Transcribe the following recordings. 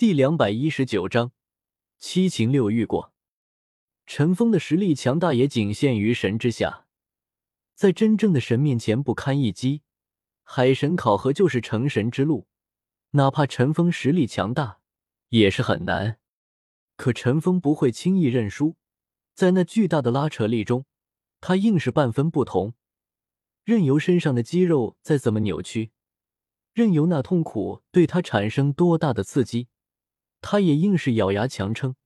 第两百一十九章七情六欲过。陈峰的实力强大也仅限于神之下，在真正的神面前不堪一击。海神考核就是成神之路，哪怕陈峰实力强大，也是很难。可陈峰不会轻易认输，在那巨大的拉扯力中，他硬是半分不同，任由身上的肌肉再怎么扭曲，任由那痛苦对他产生多大的刺激，他也硬是咬牙强撑。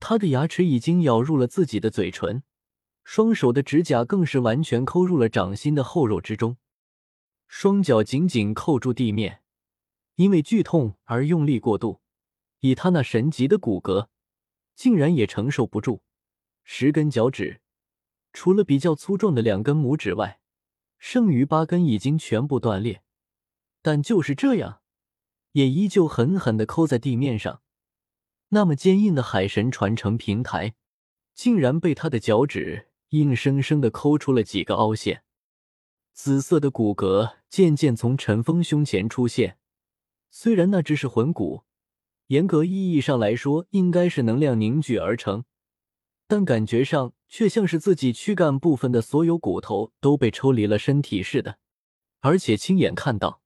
他的牙齿已经咬入了自己的嘴唇，双手的指甲更是完全抠入了掌心的厚肉之中。双脚紧紧扣住地面，因为剧痛而用力过度，以他那神级的骨骼，竟然也承受不住。十根脚趾，除了比较粗壮的两根拇指外，剩余八根已经全部断裂。但就是这样，也依旧狠狠的抠在地面上。那么坚硬的海神传承平台，竟然被他的脚趾硬生生的抠出了几个凹陷。紫色的骨骼渐渐从陈峰胸前出现，虽然那只是魂骨，严格意义上来说应该是能量凝聚而成，但感觉上却像是自己躯干部分的所有骨头都被抽离了身体似的，而且亲眼看到，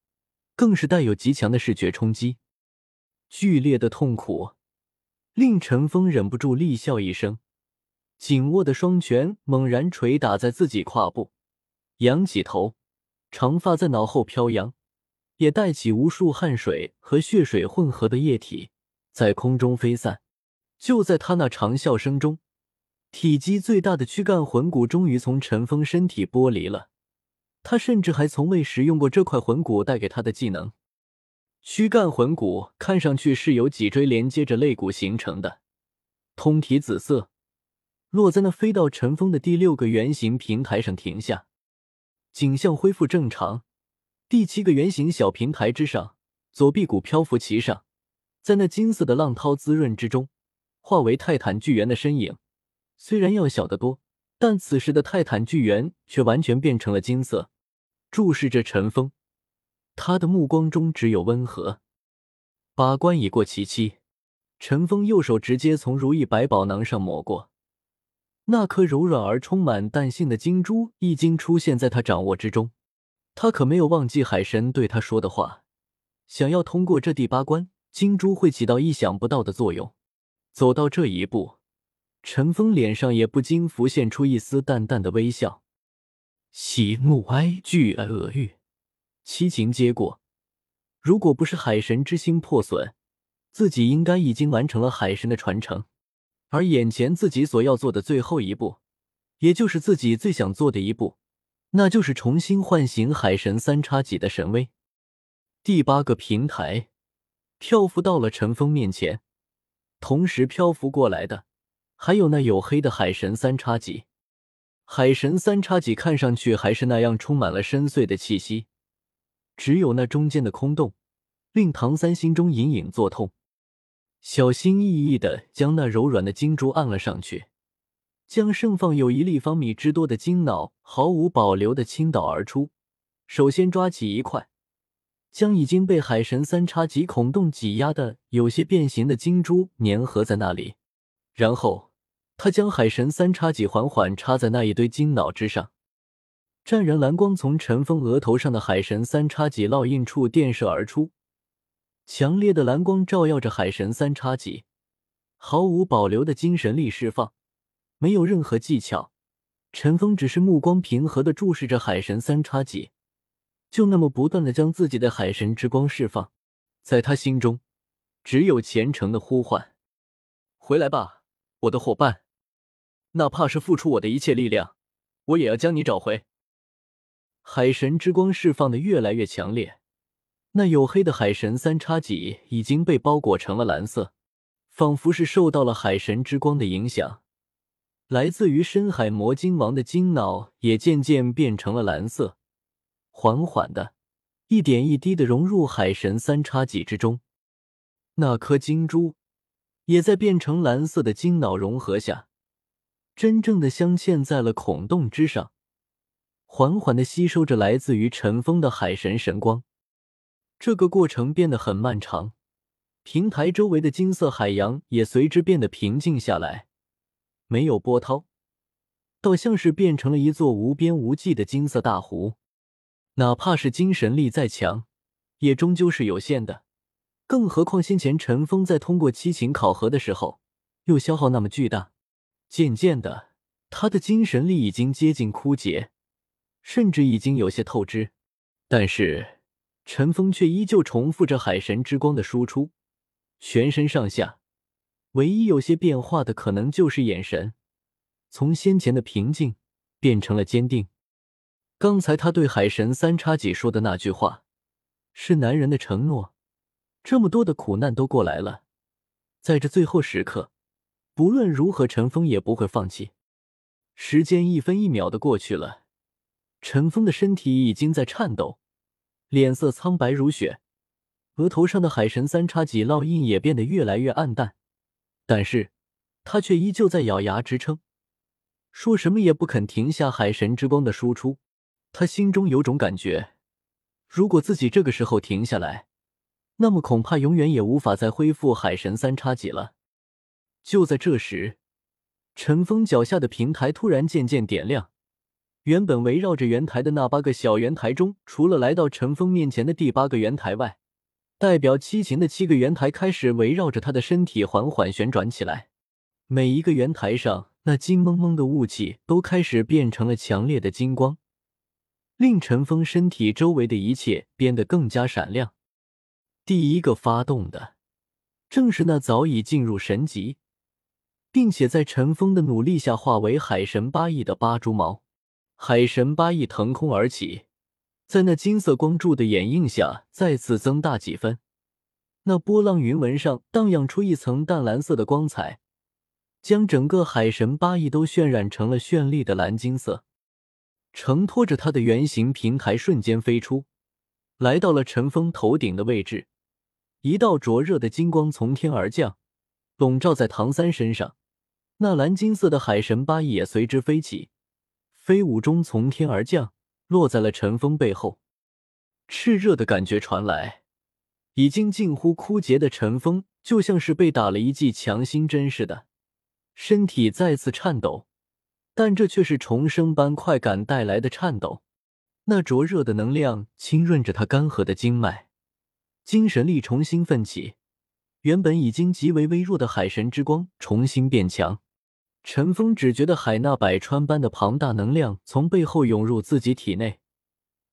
更是带有极强的视觉冲击。剧烈的痛苦令陈峰忍不住厉笑一声，紧握的双拳猛然捶打在自己胯部。仰起头，长发在脑后飘扬，也带起无数汗水和血水混合的液体，在空中飞散。就在他那长啸声中，体积最大的躯干魂骨终于从陈峰身体剥离了。他甚至还从未使用过这块魂骨带给他的技能。躯干魂骨看上去是由脊椎连接着肋骨形成的，通体紫色，落在那飞到尘封的第六个圆形平台上停下。景象恢复正常，第七个圆形小平台之上，左臂骨漂浮其上，在那金色的浪涛滋润之中，化为泰坦巨猿的身影。虽然要小得多，但此时的泰坦巨猿却完全变成了金色，注视着陈峰。他的目光中只有温和。把关已过其期，陈峰右手直接从如意百宝囊上抹过。那颗柔软而充满弹性的金珠已经出现在他掌握之中，他可没有忘记海神对他说的话。想要通过这第八关，金珠会起到意想不到的作用。走到这一步，陈峰脸上也不禁浮现出一丝淡淡的微笑。喜怒哀惧恶欲，七情皆过。如果不是海神之心破损，自己应该已经完成了海神的传承。而眼前自己所要做的最后一步，也就是自己最想做的一步，那就是重新唤醒海神三叉戟的神威。第八个平台漂浮到了陈峰面前，同时漂浮过来的还有那黝黑的海神三叉戟。海神三叉戟看上去还是那样充满了深邃的气息，只有那中间的空洞，令唐三心中隐隐作痛。小心翼翼的将那柔软的金珠按了上去，将盛放有一立方米之多的金脑毫无保留的倾倒而出。首先抓起一块，将已经被海神三叉戟孔洞挤压的有些变形的金珠粘合在那里，然后他将海神三叉戟缓缓插在那一堆金脑之上。湛然蓝光从陈峰额头上的海神三叉戟烙印处电射而出。强烈的蓝光照耀着海神三叉戟，毫无保留的精神力释放，没有任何技巧。陈峰只是目光平和的注视着海神三叉戟，就那么不断的将自己的海神之光释放，在他心中，只有虔诚的呼唤：“回来吧，我的伙伴！哪怕是付出我的一切力量，我也要将你找回。”海神之光释放的越来越强烈。那黝黑的海神三叉戟已经被包裹成了蓝色，仿佛是受到了海神之光的影响。来自于深海魔晶王的金脑也渐渐变成了蓝色，缓缓的，一点一滴的融入海神三叉戟之中。那颗金珠也在变成蓝色的金脑融合下，真正的镶嵌在了孔洞之上，缓缓的吸收着来自于尘封的海神神光。这个过程变得很漫长，平台周围的金色海洋也随之变得平静下来，没有波涛，倒像是变成了一座无边无际的金色大湖。哪怕是精神力再强，也终究是有限的。更何况先前陈峰在通过七情考核的时候，又消耗那么巨大。渐渐的，他的精神力已经接近枯竭，甚至已经有些透支。但是陈峰却依旧重复着海神之光的输出，全身上下唯一有些变化的，可能就是眼神，从先前的平静变成了坚定。刚才他对海神三叉戟说的那句话，是男人的承诺。这么多的苦难都过来了，在这最后时刻，不论如何，陈峰也不会放弃。时间一分一秒的过去了，陈峰的身体已经在颤抖，脸色苍白如雪，额头上的海神三叉戟烙印也变得越来越暗淡。但是，他却依旧在咬牙支撑，说什么也不肯停下海神之光的输出。他心中有种感觉，如果自己这个时候停下来，那么恐怕永远也无法再恢复海神三叉戟了。就在这时，陈峰脚下的平台突然渐渐点亮，原本围绕着圆台的那八个小圆台中，除了来到陈峰面前的第八个圆台外，代表七情的七个圆台开始围绕着他的身体缓缓旋转起来。每一个圆台上那金蒙蒙的雾气都开始变成了强烈的金光。令陈峰身体周围的一切变得更加闪亮。第一个发动的，正是那早已进入神级，并且在陈峰的努力下化为海神八翼的八蛛矛。海神八翼腾空而起，在那金色光柱的掩映下，再次增大几分。那波浪云纹上荡漾出一层淡蓝色的光彩，将整个海神八翼都渲染成了绚丽的蓝金色。承托着他的圆形平台瞬间飞出，来到了陈峰头顶的位置。一道灼热的金光从天而降，笼罩在唐三身上。那蓝金色的海神八翼也随之飞起，飞舞中从天而降，落在了陈峰背后。炽热的感觉传来，已经近乎枯竭的陈峰就像是被打了一剂强心针似的，身体再次颤抖。但这却是重生般快感带来的颤抖，那灼热的能量浸润着他干涸的经脉，精神力重新奋起，原本已经极为微弱的海神之光重新变强。陈峰只觉得海纳百川般的庞大能量从背后涌入自己体内，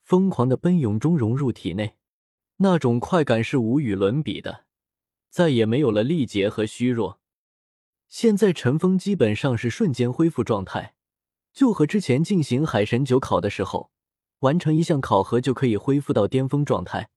疯狂的奔涌中融入体内，那种快感是无与伦比的，再也没有了力竭和虚弱。现在陈峰基本上是瞬间恢复状态。就和之前进行海神九考的时候，完成一项考核就可以恢复到巅峰状态。